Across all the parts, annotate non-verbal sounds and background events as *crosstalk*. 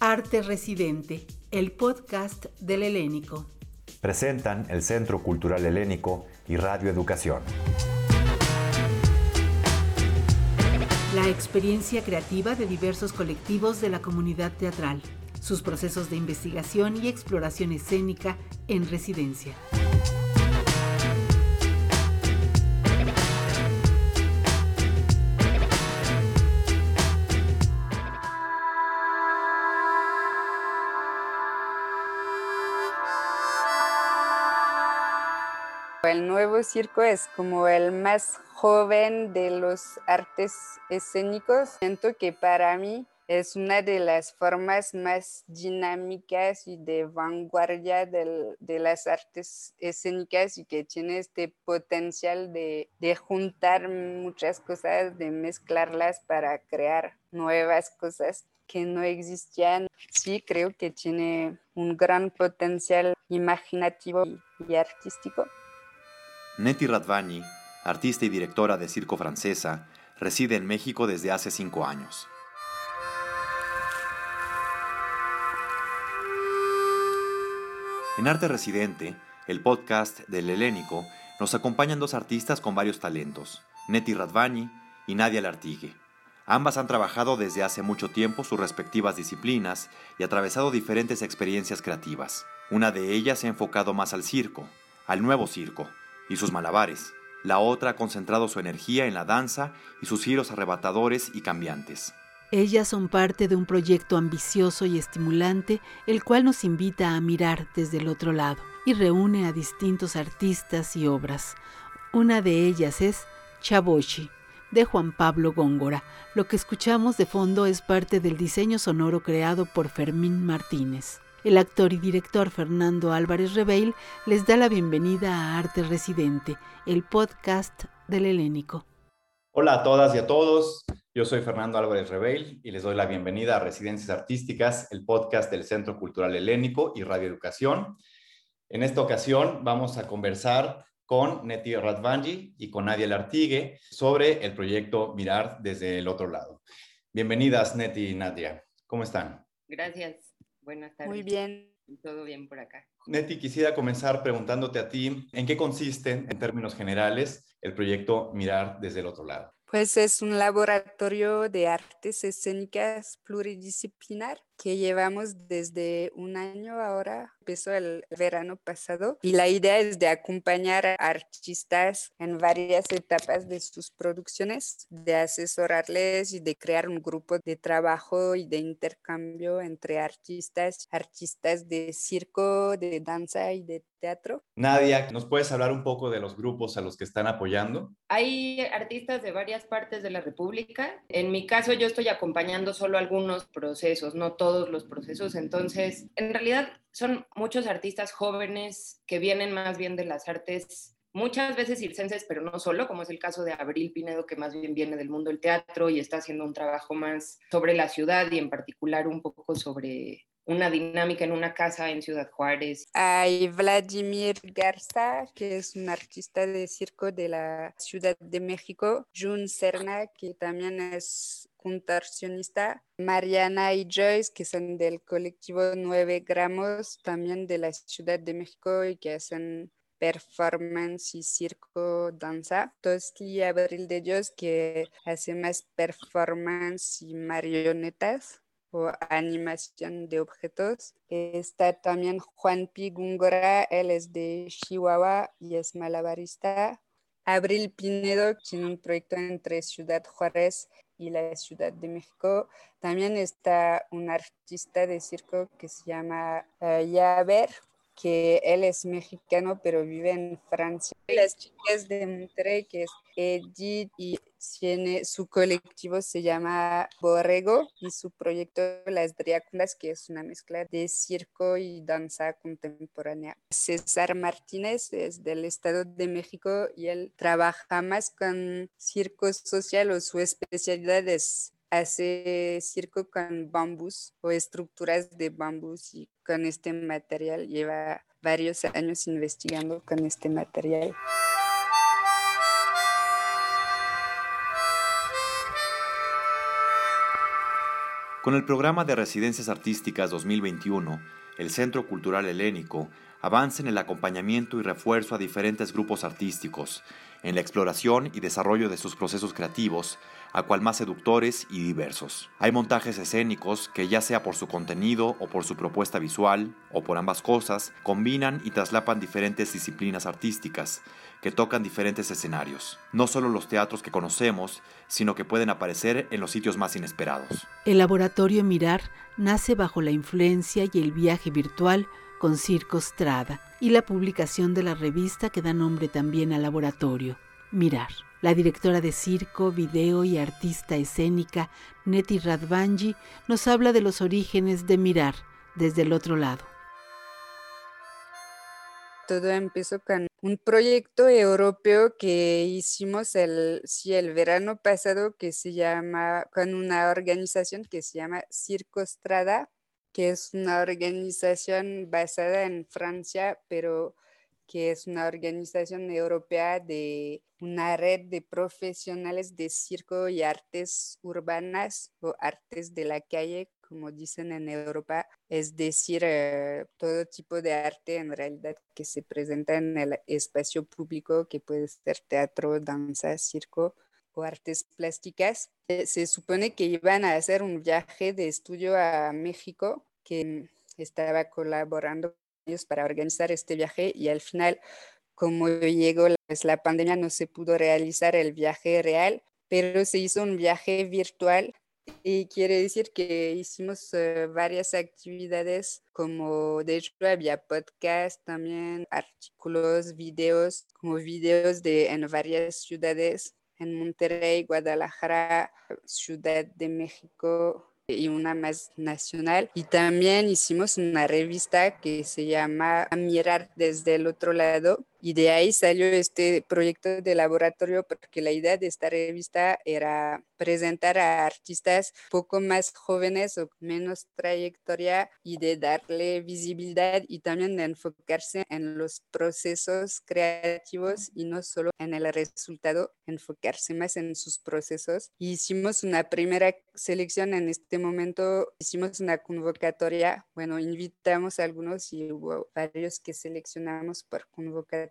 Arte Residente, el podcast del Helénico. Presentan el Centro Cultural Helénico y Radio Educación. La experiencia creativa de diversos colectivos de la comunidad teatral, sus procesos de investigación y exploración escénica en residencia. Circo es como el más joven de los artes escénicos. Siento que para mí es una de las formas más dinámicas y de vanguardia de las artes escénicas y que tiene este potencial de, de, juntar muchas cosas, de mezclarlas para crear nuevas cosas que no existían. Sí, creo que tiene un gran potencial imaginativo y artístico. Neti Radvani, artista y directora de circo francesa, reside en México desde hace cinco años. En Arte Residente, el podcast del Helénico, nos acompañan dos artistas con varios talentos, Neti Radvani y Nadia Lartigue. Ambas han trabajado desde hace mucho tiempo sus respectivas disciplinas y atravesado diferentes experiencias creativas. Una de ellas se ha enfocado más al circo, al nuevo circo, y sus malabares. La otra ha concentrado su energía en la danza y sus giros arrebatadores y cambiantes. Ellas son parte de un proyecto ambicioso y estimulante, el cual nos invita a mirar desde el otro lado y reúne a distintos artistas y obras. Una de ellas es Chaboshi, de Juan Pablo Góngora. Lo que escuchamos de fondo es parte del diseño sonoro creado por Fermín Martínez. El actor y director Fernando Álvarez Rebeil les da la bienvenida a Arte Residente, el podcast del Helénico. Hola a todas y a todos. Yo soy Fernando Álvarez Rebeil y les doy la bienvenida a Residencias Artísticas, el podcast del Centro Cultural Helénico y Radio Educación. En esta ocasión vamos a conversar con Neti Radvanji y con Nadia Lartigue sobre el proyecto Mirar desde el otro lado. Bienvenidas, Neti y Nadia. ¿Cómo están? Gracias. Buenas tardes. Muy bien. Todo bien por acá. Neti, quisiera comenzar preguntándote a ti, ¿en qué consiste, en términos generales, el proyecto Mirar desde el otro lado? Pues es un laboratorio de artes escénicas pluridisciplinar que llevamos desde un año ahora, empezó el verano pasado, y la idea es de acompañar a artistas en varias etapas de sus producciones, de asesorarles y de crear un grupo de trabajo y de intercambio entre artistas, artistas de circo, de danza y de teatro. Nadia, ¿nos puedes hablar un poco de los grupos a los que están apoyando? Hay artistas de varias partes de la República. En mi caso, yo estoy acompañando solo algunos procesos, no todos todos los procesos. Entonces, en realidad son muchos artistas jóvenes que vienen más bien de las artes muchas veces circenses, pero no solo, como es el caso de Abril Pinedo, que más bien viene del mundo del teatro y está haciendo un trabajo más sobre la ciudad y en particular un poco sobre una dinámica en una casa en Ciudad Juárez. Hay Vladimir Garza, que es un artista de circo de la Ciudad de México. Jun Serna, que también es contorsionista. Mariana y Joyce, que son del colectivo 9 gramos, también de la Ciudad de México y que hacen performance y circo, danza. Tosti Abril de Dios, que hace más performance y marionetas o animación de objetos. Está también Juan P. Gungora, él es de Chihuahua y es malabarista. Abril Pinedo tiene un proyecto entre Ciudad Juárez y la Ciudad de México. También está un artista de circo que se llama uh, Yaver, que él es mexicano pero vive en Francia. Las chicas de Monterrey, que es Edith y tiene, su colectivo se llama Borrego y su proyecto Las Dráculas, que es una mezcla de circo y danza contemporánea. César Martínez es del Estado de México y él trabaja más con circo social o su especialidad es hace circo con bambús o estructuras de bambús y con este material lleva varios años investigando con este material. Con el programa de Residencias Artísticas 2021, el Centro Cultural Helénico avanza en el acompañamiento y refuerzo a diferentes grupos artísticos, en la exploración y desarrollo de sus procesos creativos, a cual más seductores y diversos. Hay montajes escénicos que ya sea por su contenido o por su propuesta visual, o por ambas cosas, combinan y traslapan diferentes disciplinas artísticas, que tocan diferentes escenarios, no solo los teatros que conocemos, sino que pueden aparecer en los sitios más inesperados. El laboratorio Mirar nace bajo la influencia y el viaje virtual con Circo Strada y la publicación de la revista que da nombre también al laboratorio, Mirar. La directora de circo, video y artista escénica, Neti Radvanji, nos habla de los orígenes de Mirar desde el otro lado. Todo empezó con un proyecto europeo que hicimos el, el verano pasado que se llama, con una organización que se llama Circo Strada, que es una organización basada en Francia, pero que es una organización europea de una red de profesionales de circo y artes urbanas o artes de la calle, como dicen en Europa, es decir, eh, todo tipo de arte en realidad que se presenta en el espacio público, que puede ser teatro, danza, circo o artes plásticas. Eh, se supone que iban a hacer un viaje de estudio a México, que estaba colaborando para organizar este viaje y al final, como llegó pues, la pandemia, no se pudo realizar el viaje real, pero se hizo un viaje virtual y quiere decir que hicimos eh, varias actividades como de hecho había podcast también, artículos, videos, como videos de en varias ciudades, en Monterrey, Guadalajara, Ciudad de México, y una más nacional. Y también hicimos una revista que se llama Mirar desde el otro lado, y de ahí salió este proyecto de laboratorio porque la idea de esta revista era presentar a artistas poco más jóvenes o menos trayectoria y de darle visibilidad y también de enfocarse en los procesos creativos y no solo en el resultado, enfocarse más en sus procesos. hicimos una primera selección en este momento, hicimos una convocatoria, bueno, invitamos a algunos y hubo varios que seleccionamos por convocatoria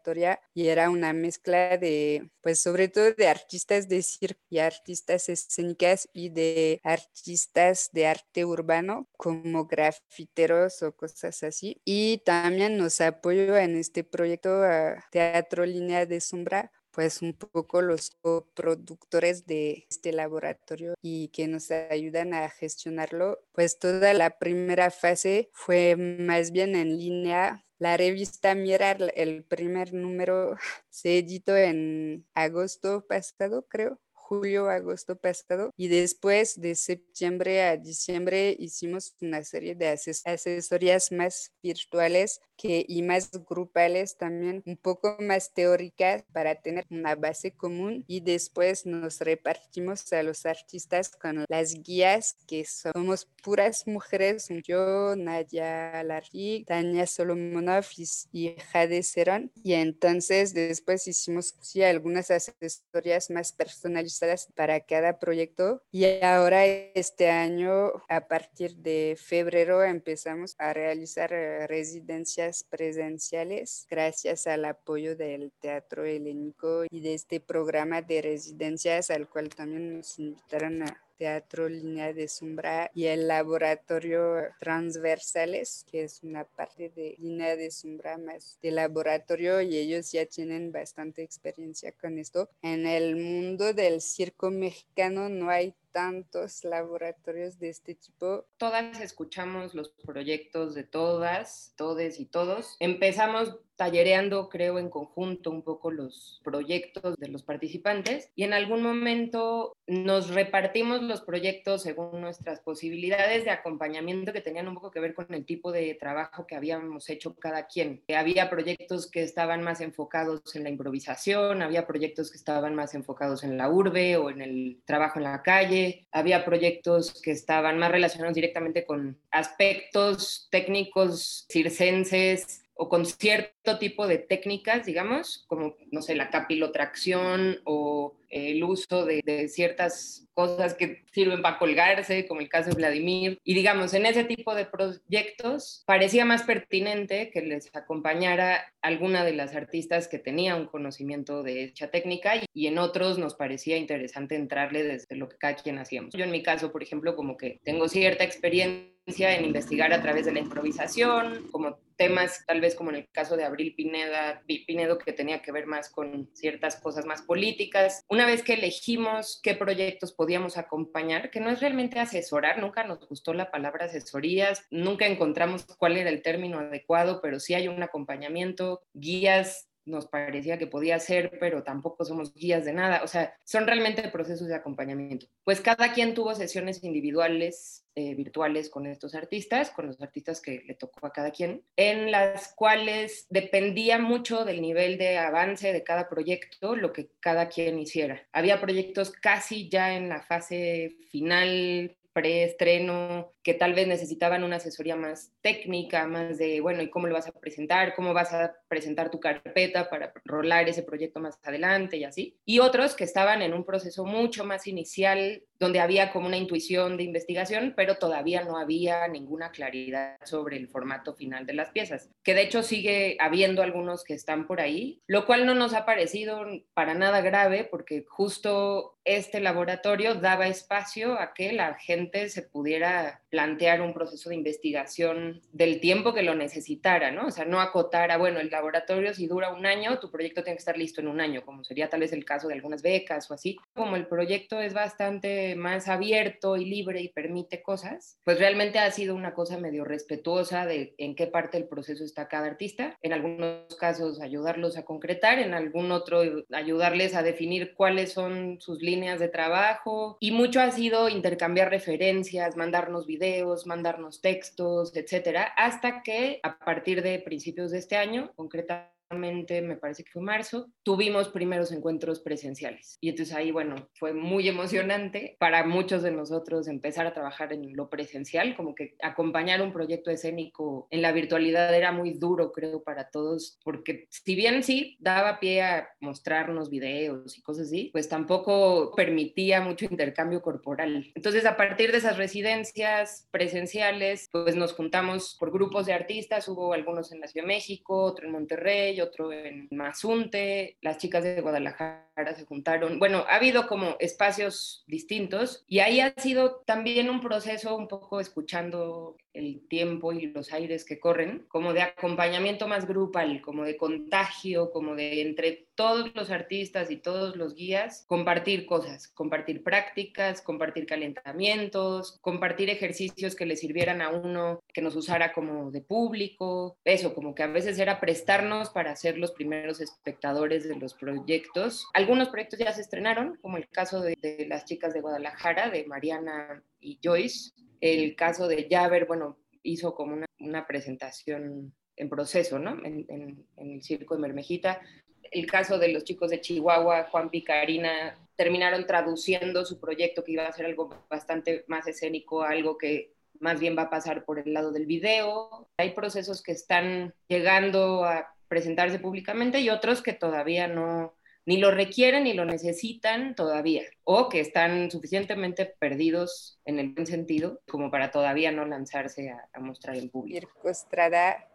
y era una mezcla de, pues sobre todo de artistas de circo y artistas escénicas y de artistas de arte urbano como grafiteros o cosas así. Y también nos apoyó en este proyecto a Teatro Línea de Sombra pues un poco los productores de este laboratorio y que nos ayudan a gestionarlo. Pues toda la primera fase fue más bien en línea la revista Mirar, el primer número *laughs* se editó en agosto pasado, creo julio, agosto pasado y después de septiembre a diciembre hicimos una serie de asesorías más virtuales que, y más grupales también, un poco más teóricas para tener una base común y después nos repartimos a los artistas con las guías que somos puras mujeres, yo, Nadia Larry, Tania Solomonov y Jade Cerón. Y entonces después hicimos sí, algunas asesorías más personalizadas para cada proyecto. Y ahora este año a partir de febrero empezamos a realizar eh, residencias presenciales gracias al apoyo del Teatro Helénico y de este programa de residencias al cual también nos invitaron a Teatro Línea de Sombra y el Laboratorio Transversales, que es una parte de Línea de Sombra más de laboratorio y ellos ya tienen bastante experiencia con esto. En el mundo del circo mexicano no hay tantos laboratorios de este tipo. Todas escuchamos los proyectos de todas, todes y todos. Empezamos tallereando, creo, en conjunto un poco los proyectos de los participantes y en algún momento nos repartimos los proyectos según nuestras posibilidades de acompañamiento que tenían un poco que ver con el tipo de trabajo que habíamos hecho cada quien. Había proyectos que estaban más enfocados en la improvisación, había proyectos que estaban más enfocados en la urbe o en el trabajo en la calle, había proyectos que estaban más relacionados directamente con aspectos técnicos circenses o con cierto tipo de técnicas, digamos, como, no sé, la capilotracción o el uso de, de ciertas cosas que sirven para colgarse, como el caso de Vladimir. Y digamos, en ese tipo de proyectos parecía más pertinente que les acompañara alguna de las artistas que tenía un conocimiento de hecha técnica y en otros nos parecía interesante entrarle desde lo que cada quien hacíamos. Yo en mi caso, por ejemplo, como que tengo cierta experiencia en investigar a través de la improvisación, como temas tal vez como en el caso de Abril Pineda, Pinedo, que tenía que ver más con ciertas cosas más políticas. Una vez que elegimos qué proyectos podíamos acompañar, que no es realmente asesorar, nunca nos gustó la palabra asesorías, nunca encontramos cuál era el término adecuado, pero sí hay un acompañamiento, guías nos parecía que podía ser, pero tampoco somos guías de nada. O sea, son realmente procesos de acompañamiento. Pues cada quien tuvo sesiones individuales, eh, virtuales con estos artistas, con los artistas que le tocó a cada quien, en las cuales dependía mucho del nivel de avance de cada proyecto, lo que cada quien hiciera. Había proyectos casi ya en la fase final, preestreno, que tal vez necesitaban una asesoría más técnica, más de, bueno, ¿y cómo lo vas a presentar? ¿Cómo vas a presentar tu carpeta para rolar ese proyecto más adelante y así? Y otros que estaban en un proceso mucho más inicial, donde había como una intuición de investigación, pero todavía no había ninguna claridad sobre el formato final de las piezas, que de hecho sigue habiendo algunos que están por ahí, lo cual no nos ha parecido para nada grave, porque justo este laboratorio daba espacio a que la gente se pudiera plantear un proceso de investigación del tiempo que lo necesitara, ¿no? O sea, no acotar a, bueno, el laboratorio si dura un año, tu proyecto tiene que estar listo en un año, como sería tal vez el caso de algunas becas o así. Como el proyecto es bastante más abierto y libre y permite cosas, pues realmente ha sido una cosa medio respetuosa de en qué parte del proceso está cada artista. En algunos casos ayudarlos a concretar, en algún otro ayudarles a definir cuáles son sus líneas de trabajo y mucho ha sido intercambiar referencias, mandarnos videos mandarnos textos, etcétera, hasta que a partir de principios de este año, concretamente me parece que fue marzo, tuvimos primeros encuentros presenciales. Y entonces ahí, bueno, fue muy emocionante para muchos de nosotros empezar a trabajar en lo presencial, como que acompañar un proyecto escénico en la virtualidad era muy duro, creo, para todos, porque si bien sí daba pie a mostrarnos videos y cosas así, pues tampoco permitía mucho intercambio corporal. Entonces, a partir de esas residencias presenciales, pues nos juntamos por grupos de artistas, hubo algunos en la Ciudad de México, otro en Monterrey, otro en Mazunte, las chicas de Guadalajara se juntaron. Bueno, ha habido como espacios distintos y ahí ha sido también un proceso un poco escuchando el tiempo y los aires que corren, como de acompañamiento más grupal, como de contagio, como de entre todos los artistas y todos los guías, compartir cosas, compartir prácticas, compartir calentamientos, compartir ejercicios que le sirvieran a uno, que nos usara como de público, eso, como que a veces era prestarnos para ser los primeros espectadores de los proyectos. Algunos proyectos ya se estrenaron, como el caso de, de las chicas de Guadalajara, de Mariana y Joyce, el caso de Javer, bueno, hizo como una, presentación en proceso, ¿no? En, el circo de Mermejita. El caso de los chicos de Chihuahua, Juan Picarina, terminaron traduciendo su proyecto que iba a ser algo bastante más escénico, algo que más bien va a pasar por el lado del video. Hay procesos que están llegando a presentarse públicamente y otros que todavía no, ni lo requieren ni lo necesitan todavía, o que están suficientemente perdidos en el buen sentido como para todavía no lanzarse a, mostrar en público. Circo Estrada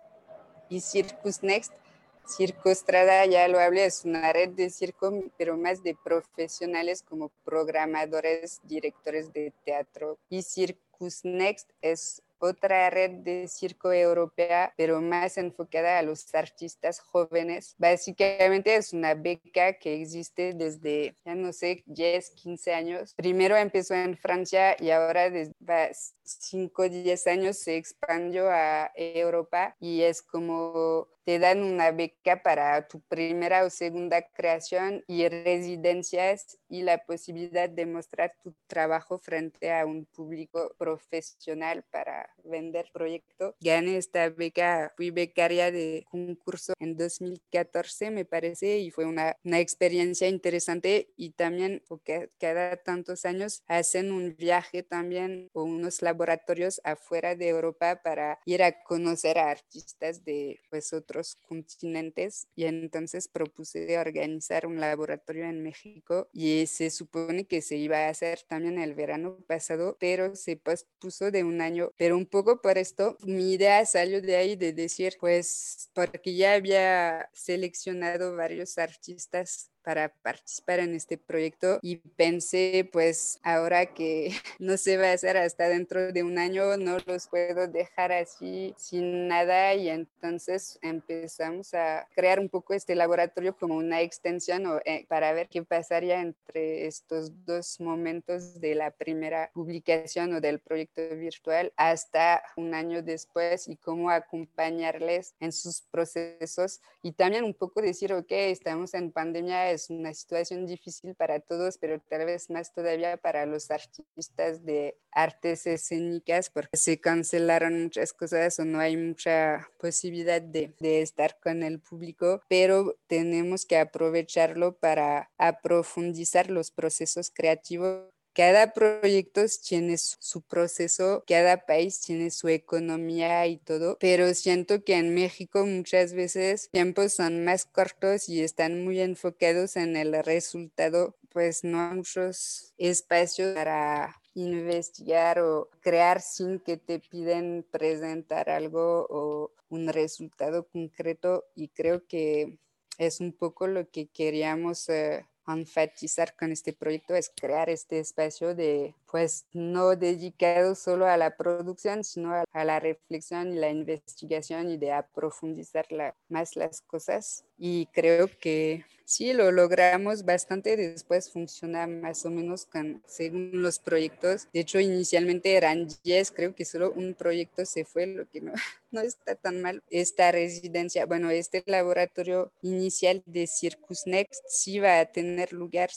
y Circus Next. Circo Estrada, ya lo hablé, es una red de circo, pero más de profesionales como programadores, directores de teatro. Y Circus Next es otra red de circo europea, pero más enfocada a los artistas jóvenes. Básicamente es una beca que existe desde, ya no sé, 10, 15 años. Primero empezó en Francia y ahora desde 5, 10 años se expandió a Europa y es como te dan una beca para tu primera o segunda creación y residencias y la posibilidad de mostrar tu trabajo frente a un público profesional para vender proyecto. Gané esta beca, fui becaria de concurso en 2014 me parece y fue una, una experiencia interesante y también porque cada tantos años hacen un viaje también o unos laboratorios afuera de Europa para ir a conocer a artistas de pues otro otros continentes y entonces propuse organizar un laboratorio en México y se supone que se iba a hacer también el verano pasado, pero se pospuso de un año. Pero un poco por esto, mi idea salió de ahí de decir, pues, porque ya había seleccionado varios artistas para participar en este proyecto y pensé pues ahora que *laughs* no se va a hacer hasta dentro de un año no los puedo dejar así sin nada y entonces empezamos a crear un poco este laboratorio como una extensión eh, para ver qué pasaría entre estos dos momentos de la primera publicación o del proyecto virtual hasta un año después y cómo acompañarles en sus procesos y también un poco decir ok estamos en pandemia es una situación difícil para todos, pero tal vez más todavía para los artistas de artes escénicas, porque se cancelaron muchas cosas o no hay mucha posibilidad de, de estar con el público, pero tenemos que aprovecharlo para aprofundizar los procesos creativos cada proyecto tiene su proceso, cada país tiene su economía y todo, pero siento que en México muchas veces tiempos son más cortos y están muy enfocados en el resultado, pues no hay muchos espacios para investigar o crear sin que te piden presentar algo o un resultado concreto y creo que es un poco lo que queríamos eh, enfatizar con este proyecto es crear este espacio de, pues, no dedicado solo a la producción, sino a, la reflexión y la investigación y de aprofundizar más las cosas. Y creo que sí, lo logramos bastante. Después funciona más o menos según los proyectos. De hecho, inicialmente eran 10, creo que solo un proyecto se fue, lo que no, *laughs* no está tan mal. Esta residencia, bueno, este laboratorio inicial de Circus Next sí va a tener lugar,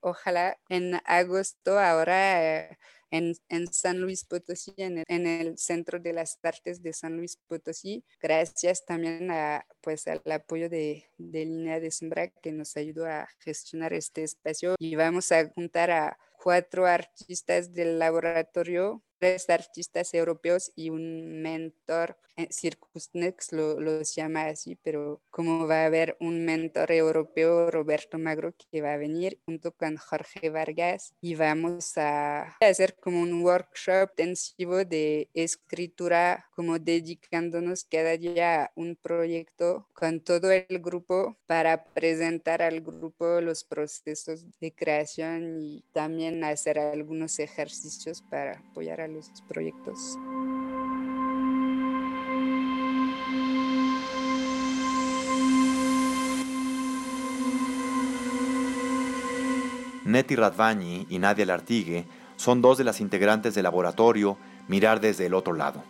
ojalá, en agosto. Ahora en, San Luis Potosí, en el, Centro de las Artes de San Luis Potosí, gracias también a, pues, al apoyo de, de Línea de Sombra que nos ayudó a gestionar este espacio. Y vamos a juntar a cuatro artistas del laboratorio tres artistas europeos y un mentor, eh, Circusnex lo, los llama así, pero como va a haber un mentor europeo, Roberto Magro, que va a venir junto con Jorge Vargas y vamos a hacer como un workshop intensivo de escritura, como dedicándonos cada día a un proyecto con todo el grupo para presentar al grupo los procesos de creación y también hacer algunos ejercicios para apoyar proyectos. Neti Radvani y Nadia Lartigue son dos de las integrantes del laboratorio Mirar desde el otro lado,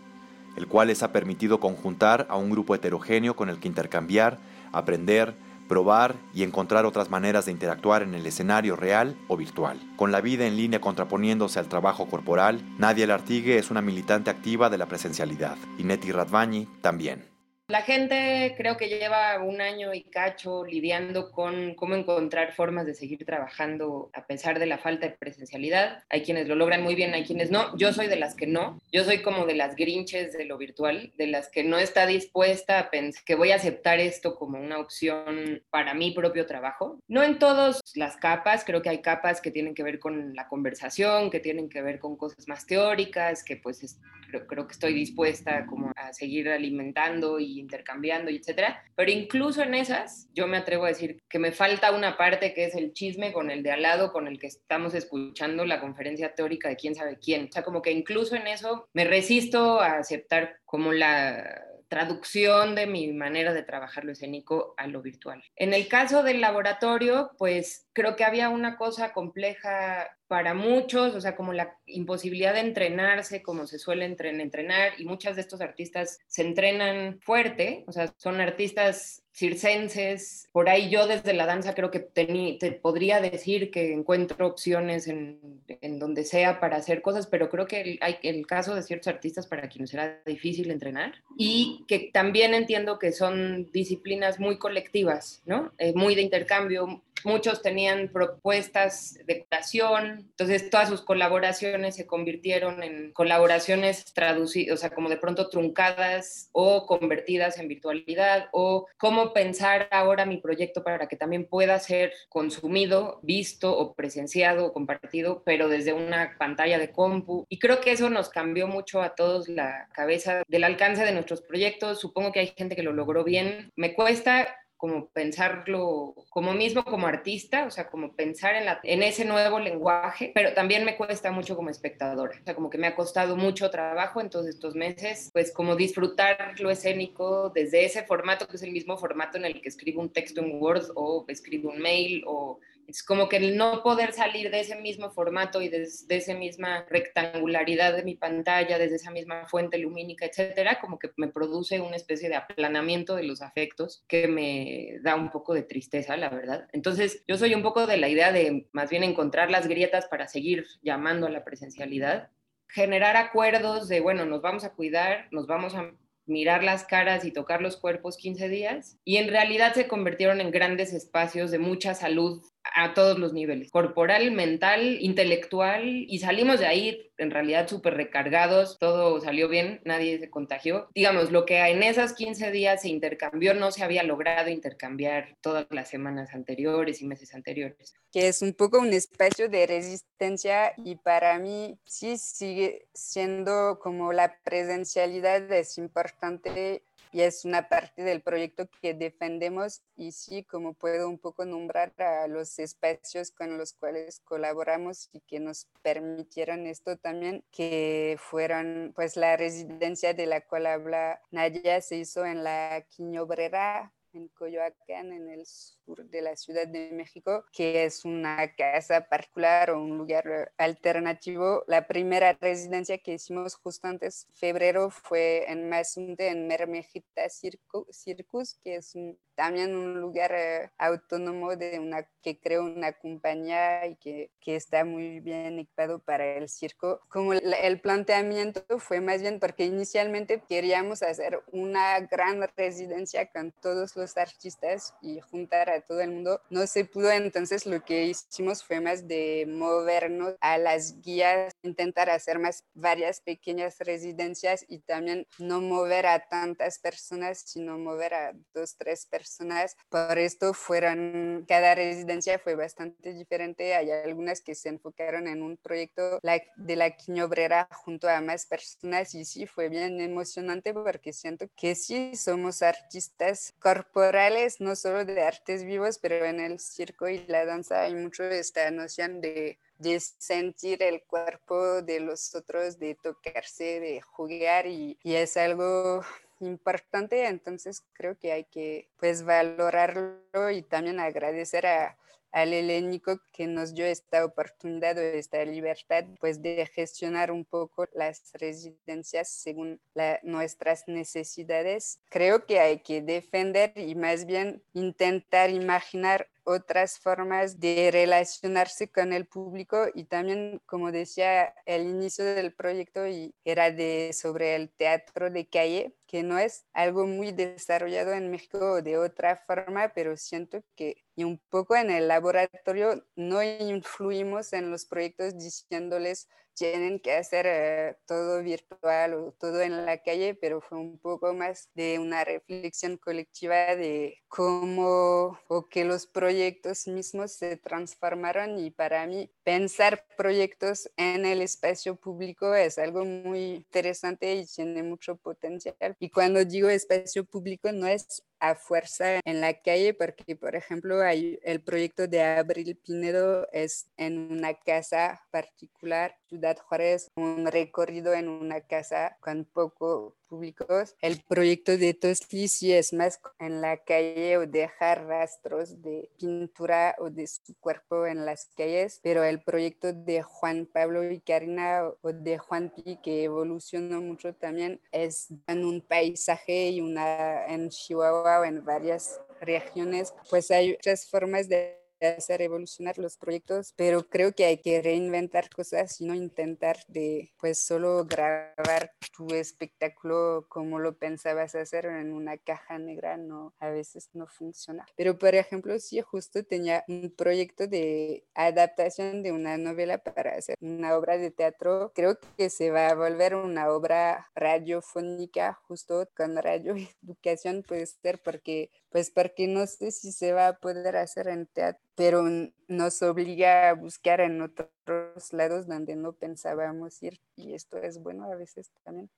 el cual les ha permitido conjuntar a un grupo heterogéneo con el que intercambiar, aprender, probar y encontrar otras maneras de interactuar en el escenario real o virtual. Con la vida en línea contraponiéndose al trabajo corporal, Nadia Lartigue es una militante activa de la presencialidad y Neti Radvani también. La gente creo que lleva un año y cacho lidiando con cómo encontrar formas de seguir trabajando a pesar de la falta de presencialidad. Hay quienes lo logran muy bien, hay quienes no. Yo soy de las que no. Yo soy como de las grinches de lo virtual, de las que no está dispuesta a pensar que voy a aceptar esto como una opción para mi propio trabajo. No en todas las capas, creo que hay capas que tienen que ver con la conversación, que tienen que ver con cosas más teóricas, que pues creo, creo que estoy dispuesta como a seguir alimentando y intercambiando y etcétera. Pero incluso en esas, yo me atrevo a decir que me falta una parte que es el chisme con el de al lado, con el que estamos escuchando la conferencia teórica de quién sabe quién. O sea, como que incluso en eso me resisto a aceptar como la traducción de mi manera de trabajar lo escénico a lo virtual. En el caso del laboratorio, pues creo que había una cosa compleja para muchos, o sea, como la imposibilidad de entrenarse como se suele entrenar, y muchas de estos artistas se entrenan fuerte, o sea, son artistas circenses, por ahí yo desde la danza creo que te podría decir que encuentro opciones en, en, donde sea para hacer cosas, pero creo que hay el caso de ciertos artistas para quienes será difícil entrenar y que también entiendo que son disciplinas muy colectivas, ¿no? Eh, muy de intercambio, muchos tenían propuestas de curación, entonces todas sus colaboraciones se convirtieron en colaboraciones traducidas, o sea, como de pronto truncadas o convertidas en virtualidad, o cómo pensar ahora mi proyecto para que también pueda ser consumido, visto o presenciado o compartido, pero desde una pantalla de compu. Y creo que eso nos cambió mucho a todos la cabeza del alcance de nuestros proyectos. Supongo que hay gente que lo logró bien. Me cuesta como pensarlo como mismo como artista, o sea, como pensar en, la, en ese nuevo lenguaje, pero también me cuesta mucho como espectadora, o sea, como que me ha costado mucho trabajo en todos estos meses, pues como disfrutar lo escénico desde ese formato, que es el mismo formato en el que escribo un texto en Word o escribo un mail o es como que el no poder salir de ese mismo formato y de, de, esa misma rectangularidad de mi pantalla, desde esa misma fuente lumínica, etcétera, como que me produce una especie de aplanamiento de los afectos que me da un poco de tristeza, la verdad. Entonces, yo soy un poco de la idea de más bien encontrar las grietas para seguir llamando a la presencialidad, generar acuerdos de, bueno, nos vamos a cuidar, nos vamos a mirar las caras y tocar los cuerpos 15 días y en realidad se convirtieron en grandes espacios de mucha salud a todos los niveles, corporal, mental, intelectual, y salimos de ahí en realidad súper recargados, todo salió bien, nadie se contagió. Digamos, lo que en esas 15 días se intercambió no se había logrado intercambiar todas las semanas anteriores y meses anteriores. Que es un poco un espacio de resistencia y para mí sí sigue siendo como la presencialidad es importante y es una parte del proyecto que defendemos y sí, como puedo un poco nombrar a los espacios con los cuales colaboramos y que nos permitieron esto también, que fueron pues la residencia de la cual habla Nadia se hizo en la Quiñobrera en Coyoacán, en el sur de la Ciudad de México, que es una casa particular o un lugar alternativo. La primera residencia que hicimos justo antes febrero fue en Mazunte, en Mermejita Circus, que es también un lugar eh, autónomo de una que creó una compañía y que, que, está muy bien equipado para el circo. Como el planteamiento fue más bien porque inicialmente queríamos hacer una gran residencia con todos los artistas y juntar a todo el mundo. No se pudo, entonces lo que hicimos fue más de movernos a las guías, intentar hacer más varias pequeñas residencias y también no mover a tantas personas, sino mover a dos, tres personas. Por esto fueron, cada residencia fue bastante diferente. Hay algunas que se enfocaron en un proyecto de la quiñobrera junto a más personas y sí, fue bien emocionante porque siento que sí somos artistas corporativos no solo de artes vivos, pero en el circo y la danza hay mucho esta noción de, de sentir el cuerpo de los otros, de tocarse, de jugar y, es algo importante, entonces creo que hay que pues valorarlo y también agradecer a, al helénico que nos dio esta oportunidad o esta libertad pues de gestionar un poco las residencias según nuestras necesidades. Creo que hay que defender y más bien intentar imaginar otras formas de relacionarse con el público y también, como decía, el inicio del proyecto y era de, sobre el teatro de calle, que no es algo muy desarrollado en México de otra forma, pero siento que y un poco en el laboratorio no influimos en los proyectos diciéndoles tienen que hacer eh, todo virtual o todo en la calle, pero fue un poco más de una reflexión colectiva de cómo o que los proyectos mismos se transformaron y para mí pensar proyectos en el espacio público es algo muy interesante y tiene mucho potencial. Y cuando digo espacio público no es a fuerza en la calle, porque por ejemplo hay el proyecto de Abril Pinedo es en una casa particular, Ciudad Juárez, un recorrido en una casa con poco públicos. El proyecto de Tosli sí es más en la calle o dejar rastros de pintura o de su cuerpo en las calles, pero el proyecto de Juan Pablo y Karina o de Juan Pi que evolucionó mucho también es en un paisaje y una en Chihuahua en varias regiones, pues hay muchas formas de hacer evolucionar los proyectos, pero creo que hay que reinventar cosas y no intentar de pues solo grabar tu espectáculo como lo pensabas hacer en una caja negra, no, a veces no funciona. Pero por ejemplo, sí, justo tenía un proyecto de adaptación de una novela para hacer una obra de teatro. Creo que se va a volver una obra radiofónica justo con radio educación puede ser porque pues porque no sé si se va a poder hacer en teatro, pero nos obliga a buscar en otros lados donde no pensábamos ir y esto es bueno a veces también.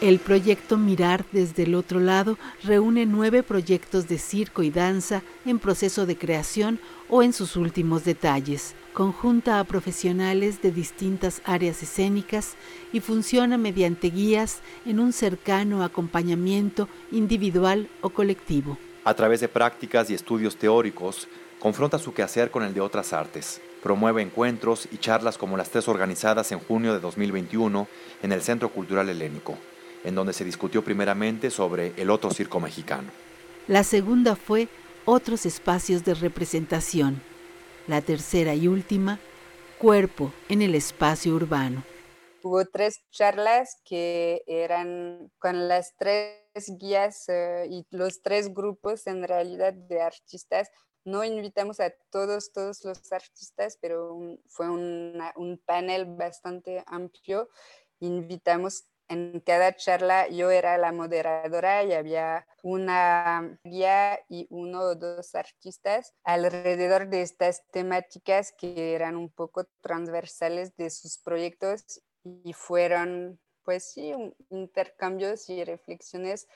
El proyecto Mirar desde el otro lado reúne nueve proyectos de circo y danza en proceso de creación o en sus últimos detalles. Conjunta a profesionales de distintas áreas escénicas y funciona mediante guías en un cercano acompañamiento individual o colectivo. A través de prácticas y estudios teóricos, confronta su quehacer con el de otras artes. Promueve encuentros y charlas como las tres organizadas en junio de 2021 en el Centro Cultural Helénico en donde se discutió primeramente sobre el otro circo mexicano. La segunda fue otros espacios de representación. La tercera y última, cuerpo en el espacio urbano. Hubo tres charlas que eran con las tres guías eh, y los tres grupos en realidad de artistas. No invitamos a todos, todos los artistas, pero fue un panel bastante amplio. Invitamos en cada charla yo era la moderadora y había una guía y uno o dos artistas alrededor de estas temáticas que eran un poco transversales de sus proyectos y fueron pues sí, intercambios y reflexiones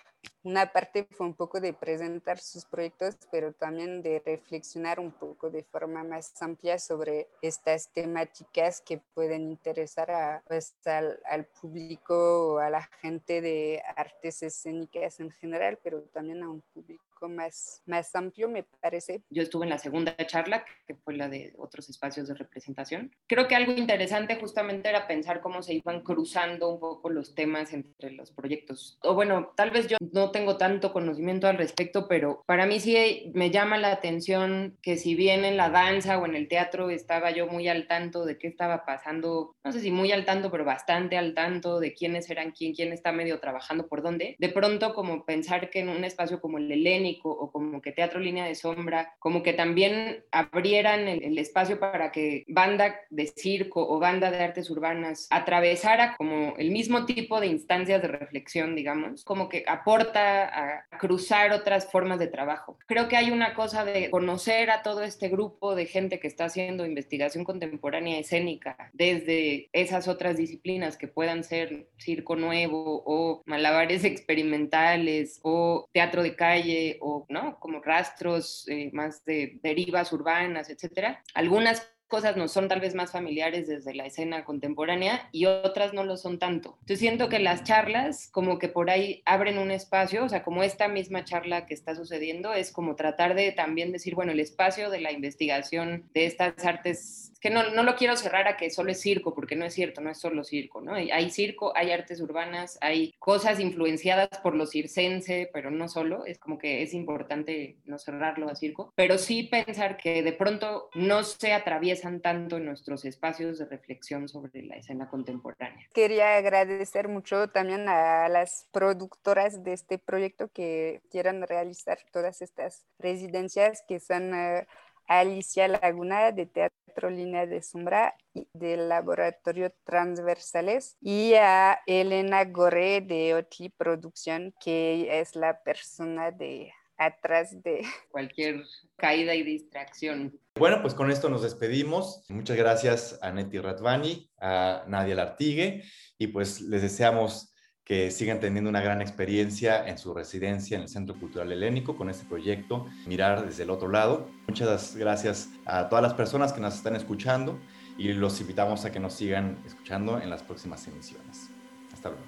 una parte fue un poco de presentar sus proyectos, pero también de reflexionar un poco de forma más amplia sobre estas temáticas que pueden interesar pues, al, al, público o a la gente de artes escénicas en general, pero también a un público más, más amplio, me parece. Yo estuve en la segunda charla, que fue la de otros espacios de representación. Creo que algo interesante justamente era pensar cómo se iban cruzando un poco los temas entre los proyectos. O bueno, tal vez yo no tengo tanto conocimiento al respecto, pero para mí sí me llama la atención que si bien en la danza o en el teatro estaba yo muy al tanto de qué estaba pasando, no sé si muy al tanto, pero bastante al tanto de quiénes eran quién, quién está medio trabajando por dónde, de pronto como pensar que en un espacio como el helénico o como que Teatro Línea de Sombra, como que también abrieran el, el espacio para que banda de circo o banda de artes urbanas atravesara como el mismo tipo de instancias de reflexión, digamos, como que aporta a, cruzar otras formas de trabajo. Creo que hay una cosa de conocer a todo este grupo de gente que está haciendo investigación contemporánea escénica desde esas otras disciplinas que puedan ser circo nuevo o malabares *laughs* experimentales o teatro de calle o no como rastros eh, más de derivas urbanas, etcétera. Algunas cosas nos son tal vez más familiares desde la escena contemporánea y otras no lo son tanto. Yo siento que las charlas como que por ahí abren un espacio, o sea, como esta misma charla que está sucediendo, es como tratar de también decir, bueno, el espacio de la investigación de estas artes que no, no, lo quiero cerrar a que solo es circo, porque no es cierto, no es solo circo, ¿no? Hay circo, hay artes urbanas, hay cosas influenciadas por lo circense, pero no solo, es como que es importante no cerrarlo a circo, pero sí pensar que de pronto no se atraviesan tanto en nuestros espacios de reflexión sobre la escena contemporánea. Quería agradecer mucho también a las productoras de este proyecto que quieran realizar todas estas residencias que son... Uh, Alicia Laguna de Teatro Línea de Sombra y del Laboratorio Transversales y a Elena Goré de Oti Producción, que es la persona de atrás de *laughs* cualquier caída y distracción. Bueno, pues con esto nos despedimos. Muchas gracias a Neti Ratvani, a Nadia Lartigue y pues les deseamos que sigan teniendo una gran experiencia en su residencia en el Centro Cultural Helénico con este proyecto Mirar desde el otro lado. Muchas gracias a todas las personas que nos están escuchando y los invitamos a que nos sigan escuchando en las próximas emisiones. Hasta luego.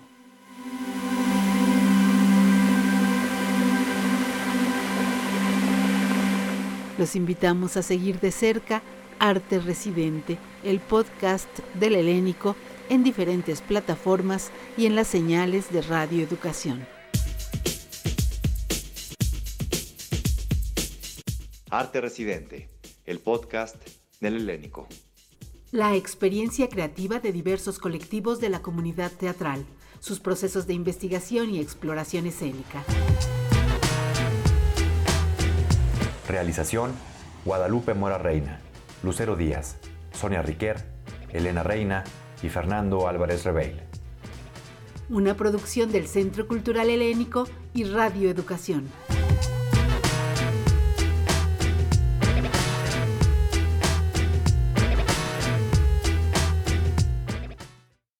Los invitamos a seguir de cerca Arte Residente, el podcast del Helénico en diferentes plataformas y en las señales de Radio Educación. Arte Residente, el podcast del Helénico. La experiencia creativa de diversos colectivos de la comunidad teatral, sus procesos de investigación y exploración escénica. Realización, Guadalupe Mora Reina, Lucero Díaz, Sonia Riquer, Elena Reina y Fernando Álvarez Rebeil. Una producción del Centro Cultural Helénico y Radio Educación.